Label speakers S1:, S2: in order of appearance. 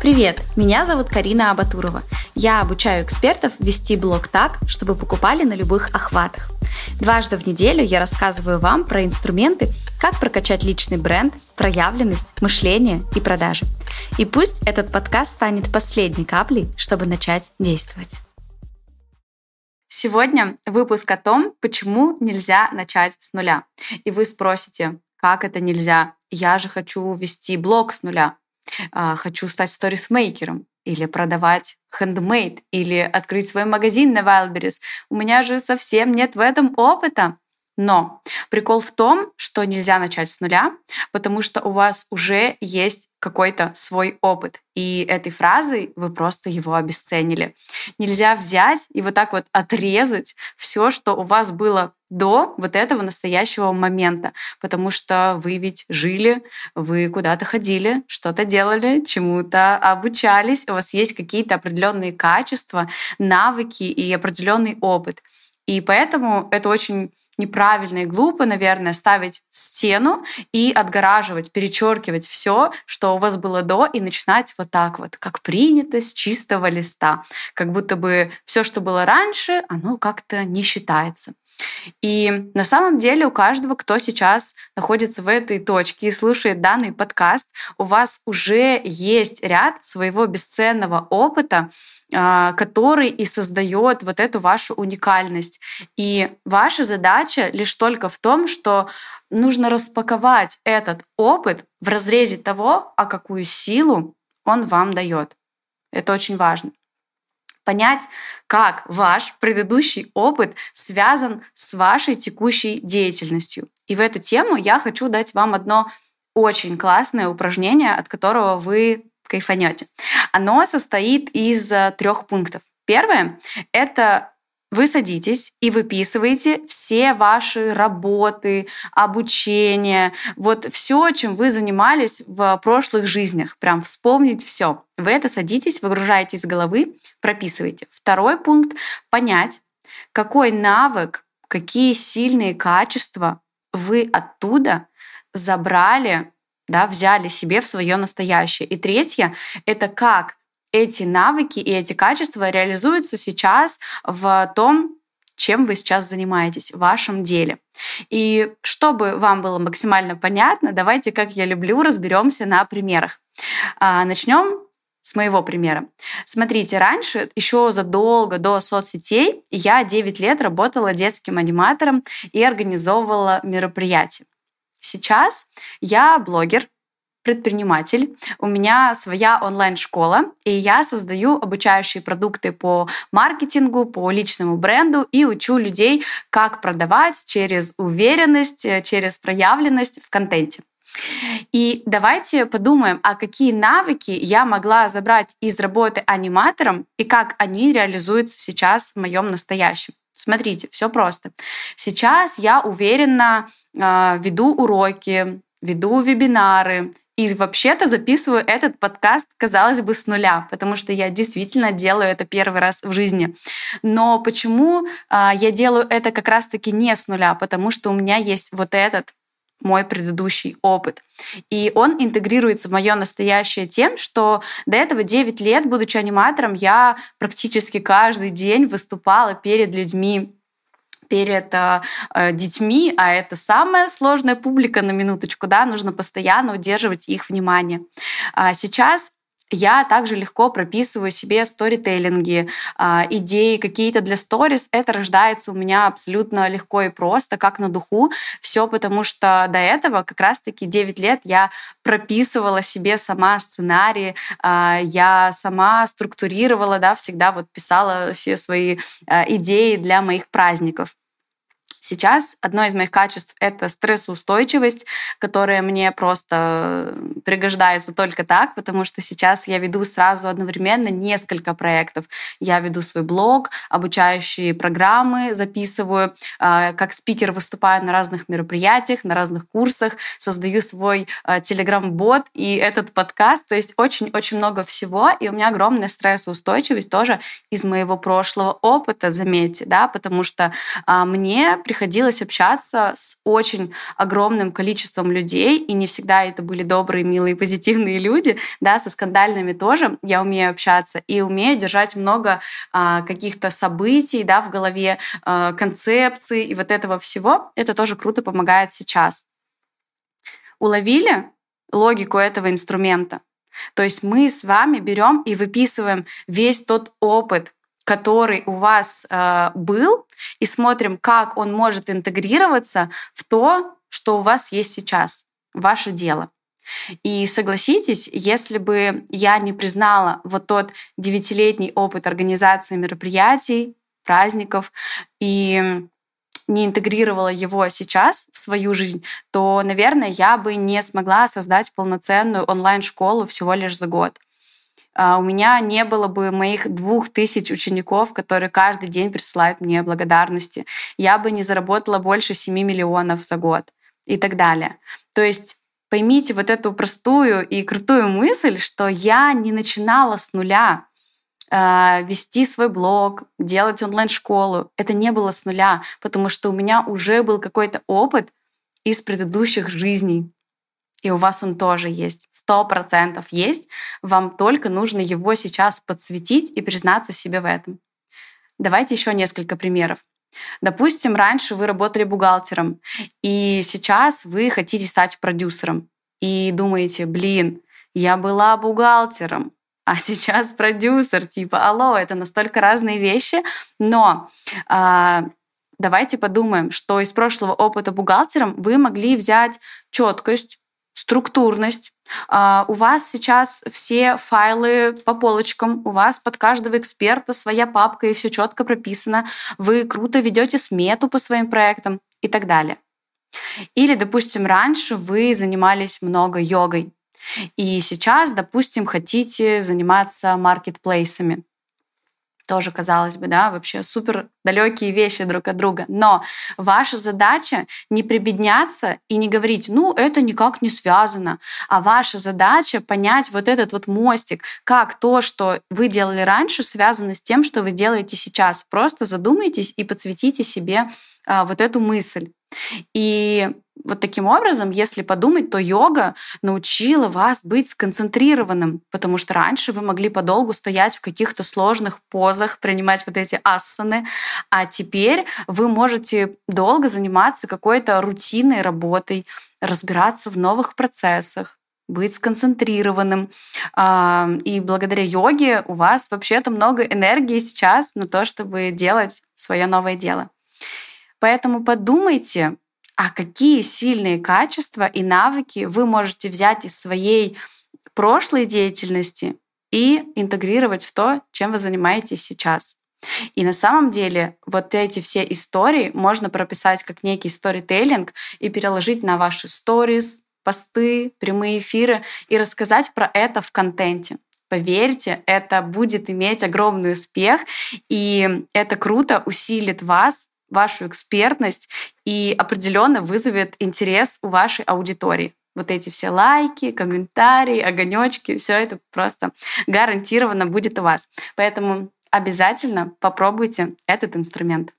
S1: Привет, меня зовут Карина Абатурова. Я обучаю экспертов вести блог так, чтобы покупали на любых охватах. Дважды в неделю я рассказываю вам про инструменты, как прокачать личный бренд, проявленность, мышление и продажи. И пусть этот подкаст станет последней каплей, чтобы начать действовать. Сегодня выпуск о том, почему нельзя начать с нуля. И вы спросите, как это нельзя? Я же хочу вести блог с нуля. А, хочу стать сторисмейкером или продавать хендмейд, или открыть свой магазин на Wildberries. У меня же совсем нет в этом опыта. Но прикол в том, что нельзя начать с нуля, потому что у вас уже есть какой-то свой опыт. И этой фразой вы просто его обесценили. Нельзя взять и вот так вот отрезать все, что у вас было до вот этого настоящего момента, потому что вы ведь жили, вы куда-то ходили, что-то делали, чему-то обучались, у вас есть какие-то определенные качества, навыки и определенный опыт. И поэтому это очень неправильно и глупо, наверное, ставить стену и отгораживать, перечеркивать все, что у вас было до, и начинать вот так вот, как принято, с чистого листа. Как будто бы все, что было раньше, оно как-то не считается. И на самом деле у каждого, кто сейчас находится в этой точке и слушает данный подкаст, у вас уже есть ряд своего бесценного опыта, а, который и создает вот эту вашу уникальность. И ваша задача лишь только в том, что нужно распаковать этот опыт в разрезе того, а какую силу он вам дает. Это очень важно понять, как ваш предыдущий опыт связан с вашей текущей деятельностью. И в эту тему я хочу дать вам одно очень классное упражнение, от которого вы кайфанете. Оно состоит из э, трех пунктов. Первое — это вы садитесь и выписываете все ваши работы, обучение, вот все, чем вы занимались в прошлых жизнях, прям вспомнить все. Вы это садитесь, выгружаете из головы, прописываете. Второй пункт — понять, какой навык, какие сильные качества вы оттуда забрали, да, взяли себе в свое настоящее. И третье — это как эти навыки и эти качества реализуются сейчас в том, чем вы сейчас занимаетесь в вашем деле. И чтобы вам было максимально понятно, давайте, как я люблю, разберемся на примерах. А, Начнем с моего примера. Смотрите, раньше, еще задолго до соцсетей, я 9 лет работала детским аниматором и организовывала мероприятия. Сейчас я блогер, предприниматель, у меня своя онлайн-школа, и я создаю обучающие продукты по маркетингу, по личному бренду и учу людей, как продавать через уверенность, э, через проявленность в контенте. И давайте подумаем, а какие навыки я могла забрать из работы аниматором и как они реализуются сейчас в моем настоящем. Смотрите, все просто. Сейчас я уверенно э, веду уроки, веду вебинары, и вообще-то записываю этот подкаст, казалось бы, с нуля, потому что я действительно делаю это первый раз в жизни. Но почему э, я делаю это как раз-таки не с нуля? Потому что у меня есть вот этот мой предыдущий опыт. И он интегрируется в мое настоящее тем, что до этого 9 лет, будучи аниматором, я практически каждый день выступала перед людьми перед э, детьми, а это самая сложная публика на минуточку, да, нужно постоянно удерживать их внимание. А сейчас я также легко прописываю себе сторителлинги, а, идеи какие-то для сторис. Это рождается у меня абсолютно легко и просто, как на духу. Все потому, что до этого как раз-таки 9 лет я прописывала себе сама сценарии, а, я сама структурировала, да, всегда вот писала все свои а, идеи для моих праздников. Сейчас одно из моих качеств — это стрессоустойчивость, которая мне просто пригождается только так, потому что сейчас я веду сразу одновременно несколько проектов. Я веду свой блог, обучающие программы записываю, а, как спикер выступаю на разных мероприятиях, на разных курсах, создаю свой телеграм-бот и этот подкаст. То есть очень-очень много всего, и у меня огромная стрессоустойчивость тоже из моего прошлого опыта, заметьте, да, потому что а, мне приходилось общаться с очень огромным количеством людей, и не всегда это были добрые, милые, позитивные люди, да, со скандальными тоже я умею общаться и умею держать много а, каких-то событий, да, в голове, а, концепций и вот этого всего. Это тоже круто помогает сейчас. Уловили логику этого инструмента? То есть мы с вами берем и выписываем весь тот опыт, который у вас э, был, и смотрим, как он может интегрироваться в то, что у вас есть сейчас, ваше дело. И согласитесь, если бы я не признала вот тот девятилетний опыт организации мероприятий, праздников и не интегрировала его сейчас в свою жизнь, то, наверное, я бы не смогла создать полноценную онлайн-школу всего лишь за год. А, у меня не было бы моих двух тысяч учеников, которые каждый день присылают мне благодарности. Я бы не заработала больше 7 миллионов за год и так далее. То есть поймите вот эту простую и крутую мысль, что я не начинала с нуля. А, вести свой блог, делать онлайн-школу. Это не было с нуля, потому что у меня уже был какой-то опыт из предыдущих жизней. И у вас он тоже есть. Сто процентов есть. Вам только нужно его сейчас подсветить и признаться себе в этом. Давайте еще несколько примеров. Допустим, раньше вы работали бухгалтером, и сейчас вы хотите стать продюсером. И думаете, блин, я была бухгалтером, а сейчас продюсер, типа, алло, это настолько разные вещи, но а, давайте подумаем, что из прошлого опыта бухгалтером вы могли взять четкость, структурность. Uh, у вас сейчас все файлы по полочкам, у вас под каждого эксперта своя папка и все четко прописано. Вы круто ведете смету по своим проектам и так далее. Или, допустим, раньше вы занимались много йогой, и сейчас, допустим, хотите заниматься маркетплейсами тоже, казалось бы, да, вообще супер далекие вещи друг от друга. Но ваша задача не прибедняться и не говорить, ну, это никак не связано, а ваша задача понять вот этот вот мостик, как то, что вы делали раньше, связано с тем, что вы делаете сейчас. Просто задумайтесь и подсветите себе а, вот эту мысль. И вот таким образом, если подумать, то йога научила вас быть сконцентрированным, потому что раньше вы могли подолгу стоять в каких-то сложных позах, принимать вот эти асаны, а теперь вы можете долго заниматься какой-то рутинной работой, разбираться в новых процессах, быть сконцентрированным. А, и благодаря йоге у вас вообще-то много энергии сейчас на то, чтобы делать свое новое дело. Поэтому подумайте, а какие сильные качества и навыки вы можете взять из своей прошлой деятельности и интегрировать в то, чем вы занимаетесь сейчас. И на самом деле вот эти все истории можно прописать как некий сторителлинг и переложить на ваши сторис, посты, прямые эфиры и рассказать про это в контенте. Поверьте, это будет иметь огромный успех, и это круто усилит вас вашу экспертность и определенно вызовет интерес у вашей аудитории. Вот эти все лайки, комментарии, огонечки, все это просто гарантированно будет у вас. Поэтому обязательно попробуйте этот инструмент.